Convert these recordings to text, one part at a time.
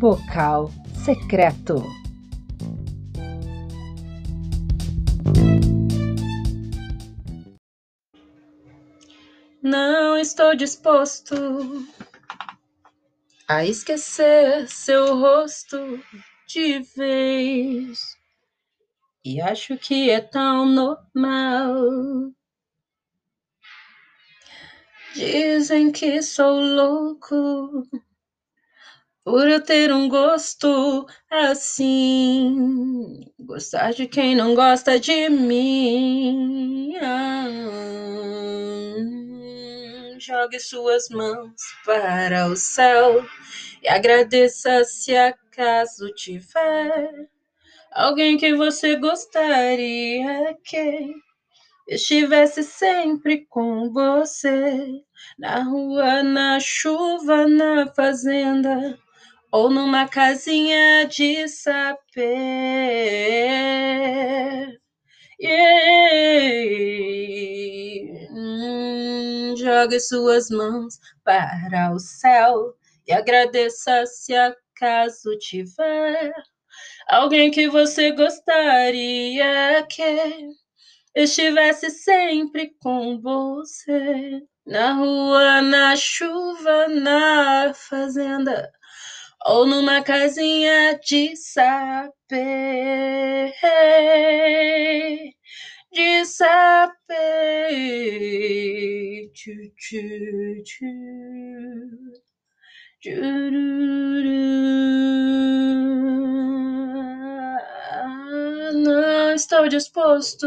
Vocal secreto. Não estou disposto a esquecer seu rosto de vez. E acho que é tão normal. Dizem que sou louco por eu ter um gosto assim. Gostar de quem não gosta de mim. Ah, jogue suas mãos para o céu e agradeça se acaso tiver alguém que você gostaria que estivesse sempre com você, na rua, na chuva, na fazenda, ou numa casinha de sapé. Yeah. Hum, jogue suas mãos para o céu e agradeça se acaso tiver alguém que você gostaria que estivesse sempre com você, na rua, na chuva, na fazenda, ou numa casinha de sapê. De sapê. Tchu, tchu, tchu. Não estou disposto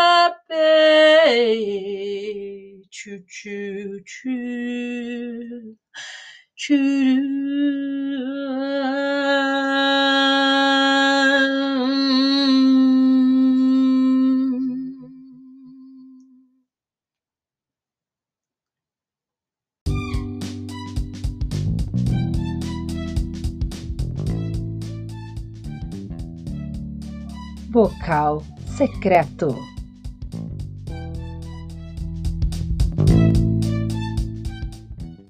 Tchu, tchu, tchu. Vocal secreto.